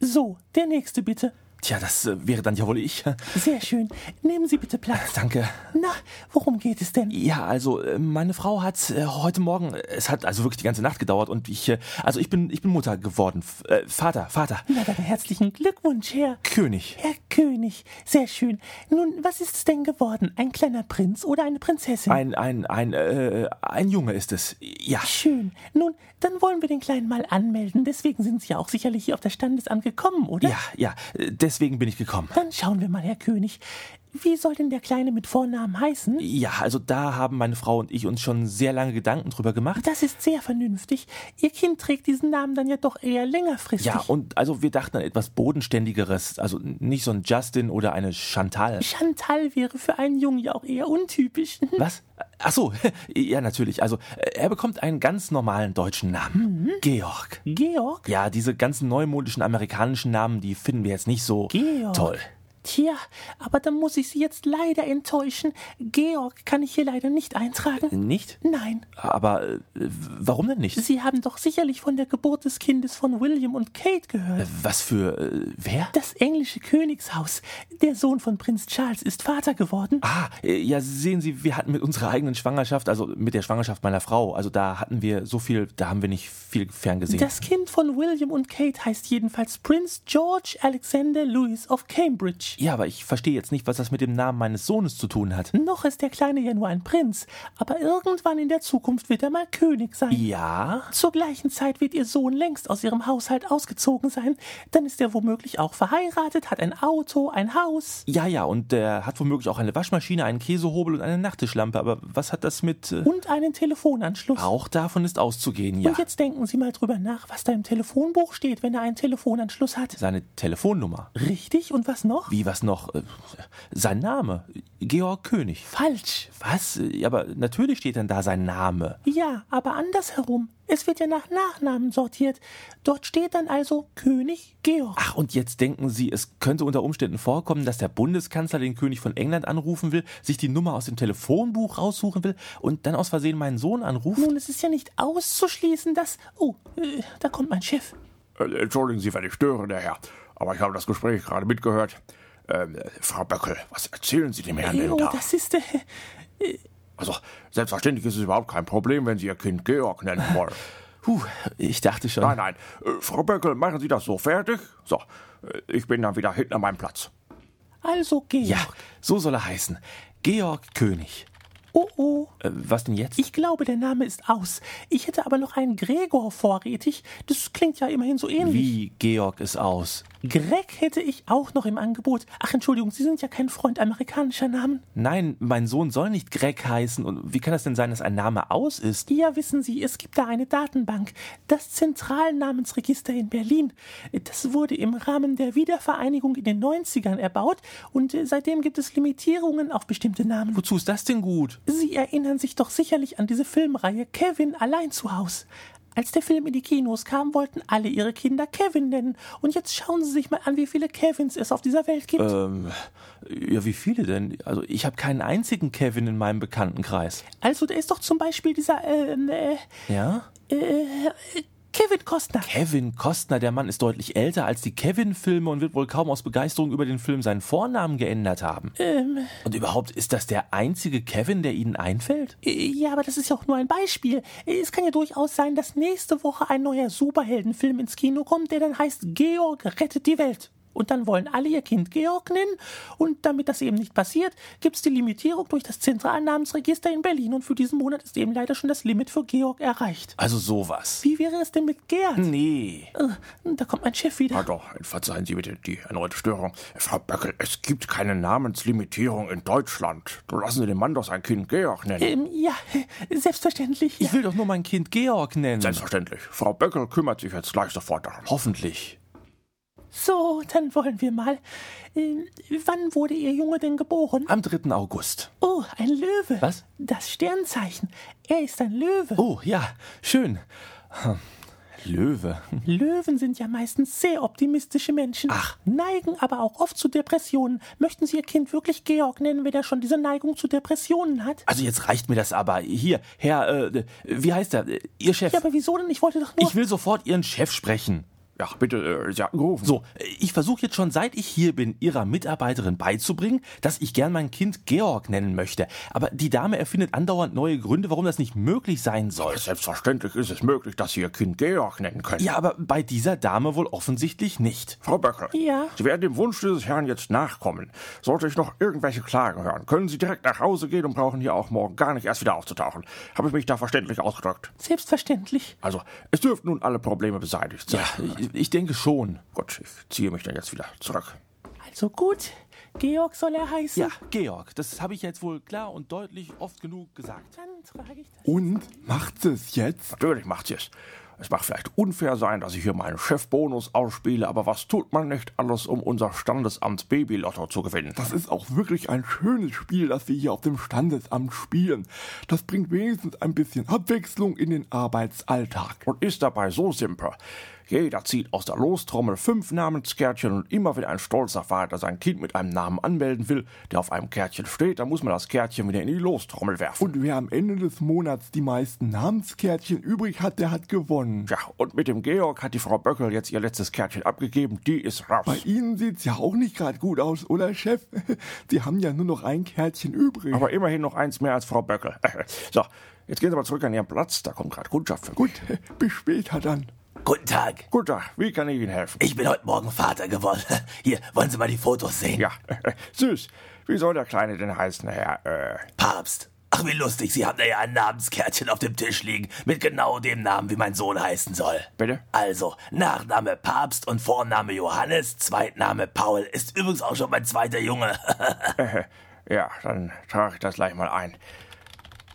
So, der nächste bitte. Tja, das äh, wäre dann ja wohl ich. Sehr schön. Nehmen Sie bitte Platz. Danke. Na, worum geht es denn? Ja, also äh, meine Frau hat äh, heute Morgen, äh, es hat also wirklich die ganze Nacht gedauert und ich, äh, also ich bin, ich bin Mutter geworden. Äh, Vater, Vater. Na dann herzlichen Glückwunsch, Herr. König. Herr König. Sehr schön. Nun, was ist es denn geworden? Ein kleiner Prinz oder eine Prinzessin? Ein, ein, ein, äh, ein Junge ist es. Ja. Schön. Nun, dann wollen wir den Kleinen mal anmelden. Deswegen sind Sie ja auch sicherlich hier auf das Standesamt gekommen, oder? Ja, ja, äh, deswegen bin ich gekommen. Dann schauen wir mal, Herr König. Wie soll denn der Kleine mit Vornamen heißen? Ja, also da haben meine Frau und ich uns schon sehr lange Gedanken drüber gemacht. Das ist sehr vernünftig. Ihr Kind trägt diesen Namen dann ja doch eher längerfristig. Ja, und also wir dachten an etwas Bodenständigeres, also nicht so ein Justin oder eine Chantal. Chantal wäre für einen Jungen ja auch eher untypisch. Was? Ach so, ja natürlich. Also äh, er bekommt einen ganz normalen deutschen Namen. Georg. Georg? Ja, diese ganzen neumodischen amerikanischen Namen, die finden wir jetzt nicht so Georg. toll. Tja, aber dann muss ich Sie jetzt leider enttäuschen. Georg kann ich hier leider nicht eintragen. Nicht? Nein. Aber äh, warum denn nicht? Sie haben doch sicherlich von der Geburt des Kindes von William und Kate gehört. Was für äh, wer? Das englische Königshaus. Der Sohn von Prinz Charles ist Vater geworden. Ah, äh, ja, sehen Sie, wir hatten mit unserer eigenen Schwangerschaft, also mit der Schwangerschaft meiner Frau, also da hatten wir so viel, da haben wir nicht viel ferngesehen. Das Kind von William und Kate heißt jedenfalls Prince George Alexander Louis of Cambridge. Ja, aber ich verstehe jetzt nicht, was das mit dem Namen meines Sohnes zu tun hat. Noch ist der Kleine ja nur ein Prinz, aber irgendwann in der Zukunft wird er mal König sein. Ja? Zur gleichen Zeit wird ihr Sohn längst aus ihrem Haushalt ausgezogen sein. Dann ist er womöglich auch verheiratet, hat ein Auto, ein Haus. Ja, ja, und der hat womöglich auch eine Waschmaschine, einen Käsehobel und eine Nachttischlampe, aber was hat das mit... Äh, Und einen Telefonanschluss. auch davon ist auszugehen, ja. Und jetzt denken Sie mal drüber nach, was da im Telefonbuch steht, wenn er einen Telefonanschluss hat. Seine Telefonnummer. Richtig? Und was noch? Wie, was noch? Äh, Sein Name. Georg König. Falsch. Was? Ja, aber natürlich steht dann da sein Name. Ja, aber andersherum. Es wird ja nach Nachnamen sortiert. Dort steht dann also König Georg. Ach, und jetzt denken Sie, es könnte unter Umständen vorkommen, dass der Bundeskanzler den König von England anrufen will, sich die Nummer aus dem Telefonbuch raussuchen will und dann aus Versehen meinen Sohn anruft? Nun, es ist ja nicht auszuschließen, dass. Oh, äh, da kommt mein Chef. Äh, Entschuldigen Sie, wenn ich störe, der Herr. Aber ich habe das Gespräch gerade mitgehört. Ähm, äh, Frau Böckel, was erzählen Sie dem Herrn denn Oh, da? das ist. Äh, Also, selbstverständlich ist es überhaupt kein Problem, wenn Sie Ihr Kind Georg nennen wollen. Puh, ich dachte schon. nein, nein. Äh, Frau Böckel, machen Sie das so fertig? So, äh, ich bin dann wieder hinten an meinem Platz. also Georg. Ja, so soll er heißen. Georg König. Oh, oh. Äh, was denn jetzt? Ich glaube, der Name ist aus. Ich hätte aber noch einen Gregor vorrätig. Das klingt ja immerhin so ähnlich. Wie Georg ist aus? Greg hätte ich auch noch im Angebot. Ach, Entschuldigung, Sie sind ja kein Freund amerikanischer Namen. Nein, mein Sohn soll nicht Greg heißen. Und wie kann es denn sein, dass ein Name aus ist? Ja, wissen Sie, es gibt da eine Datenbank, das Zentralnamensregister in Berlin. Das wurde im Rahmen der Wiedervereinigung in den 90ern erbaut und äh, seitdem gibt es Limitierungen auf bestimmte Namen. Wozu ist das denn gut? Sie erinnern sich doch sicherlich an diese Filmreihe Kevin allein zu Haus. Als der Film in die Kinos kam, wollten alle ihre Kinder Kevin nennen. Und jetzt schauen Sie sich mal an, wie viele Kevins es auf dieser Welt gibt. Ähm, ja, wie viele denn? Also ich habe keinen einzigen Kevin in meinem Bekanntenkreis. Also da ist doch zum Beispiel dieser, ähm, äh, Ja? äh, Kevin Costner. Kevin Costner, der Mann ist deutlich älter als die Kevin-Filme und wird wohl kaum aus Begeisterung über den Film seinen Vornamen geändert haben. Ähm, Und überhaupt, ist das der einzige Kevin, der Ihnen einfällt? äh, ja, aber das ist ja auch nur ein Beispiel. Es kann ja durchaus sein, dass nächste Woche ein neuer Superheldenfilm ins Kino kommt, der dann heißt Georg rettet die Welt. Und dann wollen alle ihr Kind Georg nennen. Und damit das eben nicht passiert, gibt's die Limitierung durch das Zentralnamensregister in Berlin. Und für diesen Monat ist eben leider schon das Limit für Georg erreicht. Also sowas. Wie wäre es denn mit Gerd? Nee. Da kommt mein Chef wieder. Ja doch, verzeihen Sie bitte die erneute Störung. Frau Böckel, es gibt keine Namenslimitierung in Deutschland. Lassen Sie den Mann doch sein Kind Georg nennen. Ähm, ja, selbstverständlich. Ich will doch nur mein Kind Georg nennen. Selbstverständlich. Frau Böckel kümmert sich jetzt gleich sofort darum. Hoffentlich. So, dann wollen wir mal. Ähm, wann wurde Ihr Junge denn geboren? Am 3. August. Oh, ein Löwe. Was? Das Sternzeichen. Er ist ein Löwe. Oh, ja, schön. Hm. Löwe. Löwen sind ja meistens sehr optimistische Menschen. Ach. Neigen aber auch oft zu Depressionen. Möchten Sie Ihr Kind wirklich Georg nennen, wenn er schon diese Neigung zu Depressionen hat? Also jetzt reicht mir das aber. Hier, Herr, äh, wie heißt er? Ihr Chef. Ja, aber wieso denn? Ich wollte doch nur. Ich will sofort Ihren Chef sprechen. Ja, bitte, äh, Sie hatten gerufen. So, ich versuche jetzt schon, seit ich hier bin, Ihrer Mitarbeiterin beizubringen, dass ich gern mein Kind Georg nennen möchte. Aber die Dame erfindet andauernd neue Gründe, warum das nicht möglich sein soll. Selbstverständlich ist es möglich, dass Sie Ihr Kind Georg nennen können. Ja, aber bei dieser Dame wohl offensichtlich nicht. Frau Böckel. Ja? Sie werden dem Wunsch dieses Herrn jetzt nachkommen. Sollte ich noch irgendwelche Klagen hören, können Sie direkt nach Hause gehen und brauchen hier auch morgen gar nicht erst wieder aufzutauchen. Habe ich mich da verständlich ausgedrückt? Selbstverständlich. Also, es dürften nun alle Probleme beseitigt sein. Ja, ich, denke schon. Gut, ich ziehe mich dann jetzt wieder zurück. Also gut. Georg soll er heißen. Ja, Georg, das habe ich jetzt wohl klar und deutlich oft genug gesagt. Dann trage ich das. Und macht sie es jetzt? Natürlich macht sie es. Es mag vielleicht unfair sein, dass ich hier meinen Chefbonus ausspiele, aber was tut man nicht alles, um unser Standesamt Babylotto zu gewinnen? Das ist auch wirklich ein schönes Spiel, das wir hier auf dem Standesamt spielen. Das bringt wenigstens ein bisschen Abwechslung in den Arbeitsalltag. und ist dabei so simpel. Jeder zieht aus der Lostrommel fünf Namenskärtchen und immer wenn ein stolzer Vater sein Kind mit einem Namen anmelden will, der auf einem Kärtchen steht, dann muss man das Kärtchen wieder in die Lostrommel werfen. Und wer am Ende des Monats die meisten Namenskärtchen übrig hat, der hat gewonnen. ja, und mit dem Georg hat die Frau Böckel jetzt ihr letztes Kärtchen abgegeben, die ist raus. Bei Ihnen sieht's ja auch nicht gerade gut aus, oder Chef? Sie haben ja nur noch ein Kärtchen übrig. Aber immerhin noch eins mehr als Frau Böckel. So, jetzt gehen Sie mal zurück an Ihren Platz, da kommt gerade Kundschaft für mich. Gut, bis später dann. Guten Tag. Guten Tag, wie kann ich Ihnen helfen? Ich bin heute Morgen Vater geworden. Hier, wollen Sie mal die Fotos sehen? Ja, süß. Wie soll der Kleine denn heißen, Herr, äh, Papst. Ach, wie lustig. Sie haben da ja ein Namenskärtchen auf dem Tisch liegen. Mit genau dem Namen, wie mein Sohn heißen soll. Bitte? Also, Nachname Papst und Vorname Johannes, Zweitname Paul. Ist übrigens auch schon mein zweiter Junge. Ja, dann trage ich das gleich mal ein.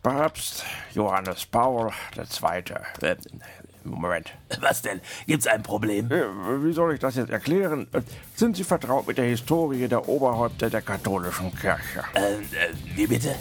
Papst Johannes Paul der Zweite. Äh, Moment. Was denn? Gibt's ein Problem? Äh, Wie soll ich das jetzt erklären? Äh, Sind Sie vertraut mit der Historie der Oberhäupter der katholischen Kirche? Äh, äh, wie bitte?